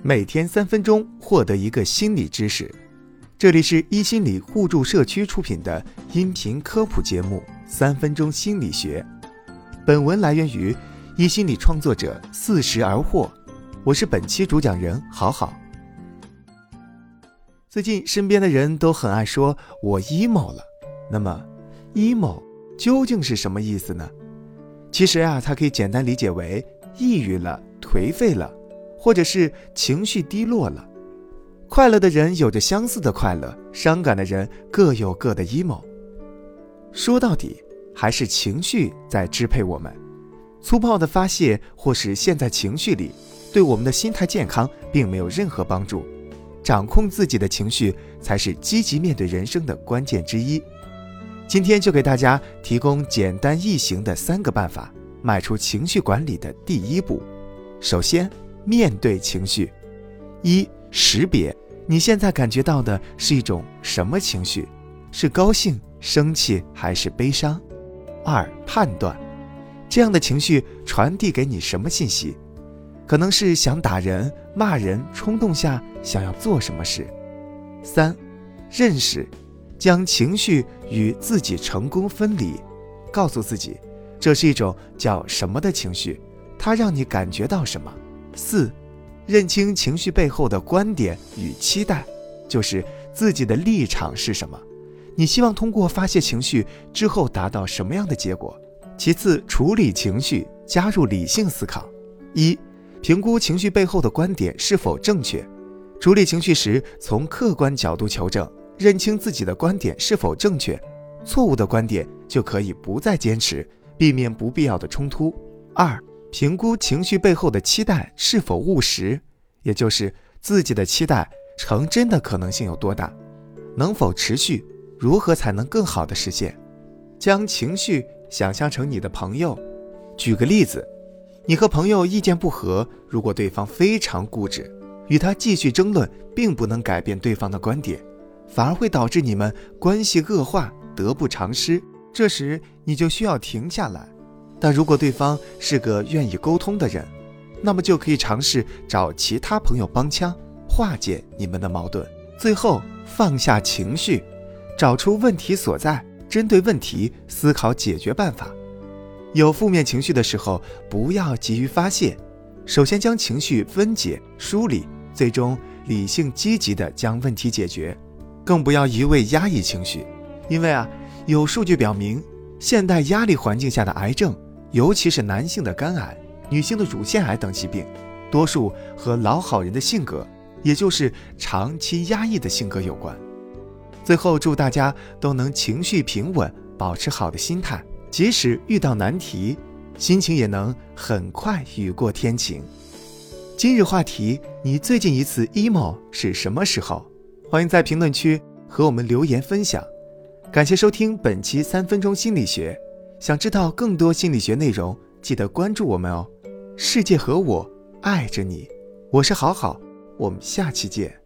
每天三分钟获得一个心理知识，这里是一心理互助社区出品的音频科普节目《三分钟心理学》。本文来源于一心理创作者四十而获，我是本期主讲人好好。最近身边的人都很爱说我 emo 了，那么 emo 究竟是什么意思呢？其实啊，它可以简单理解为抑郁了、颓废了。或者是情绪低落了，快乐的人有着相似的快乐，伤感的人各有各的 emo。说到底，还是情绪在支配我们。粗暴的发泄或是陷在情绪里，对我们的心态健康并没有任何帮助。掌控自己的情绪，才是积极面对人生的关键之一。今天就给大家提供简单易行的三个办法，迈出情绪管理的第一步。首先。面对情绪，一识别你现在感觉到的是一种什么情绪，是高兴、生气还是悲伤？二判断这样的情绪传递给你什么信息，可能是想打人、骂人，冲动下想要做什么事？三认识将情绪与自己成功分离，告诉自己这是一种叫什么的情绪，它让你感觉到什么？四，认清情绪背后的观点与期待，就是自己的立场是什么，你希望通过发泄情绪之后达到什么样的结果？其次，处理情绪，加入理性思考。一，评估情绪背后的观点是否正确。处理情绪时，从客观角度求证，认清自己的观点是否正确，错误的观点就可以不再坚持，避免不必要的冲突。二。评估情绪背后的期待是否务实，也就是自己的期待成真的可能性有多大，能否持续，如何才能更好的实现？将情绪想象成你的朋友。举个例子，你和朋友意见不合，如果对方非常固执，与他继续争论，并不能改变对方的观点，反而会导致你们关系恶化，得不偿失。这时你就需要停下来。但如果对方是个愿意沟通的人，那么就可以尝试找其他朋友帮腔，化解你们的矛盾。最后放下情绪，找出问题所在，针对问题思考解决办法。有负面情绪的时候，不要急于发泄，首先将情绪分解梳理，最终理性积极的将问题解决。更不要一味压抑情绪，因为啊，有数据表明，现代压力环境下的癌症。尤其是男性的肝癌、女性的乳腺癌等疾病，多数和老好人的性格，也就是长期压抑的性格有关。最后，祝大家都能情绪平稳，保持好的心态，即使遇到难题，心情也能很快雨过天晴。今日话题：你最近一次 emo 是什么时候？欢迎在评论区和我们留言分享。感谢收听本期三分钟心理学。想知道更多心理学内容，记得关注我们哦！世界和我爱着你，我是好好，我们下期见。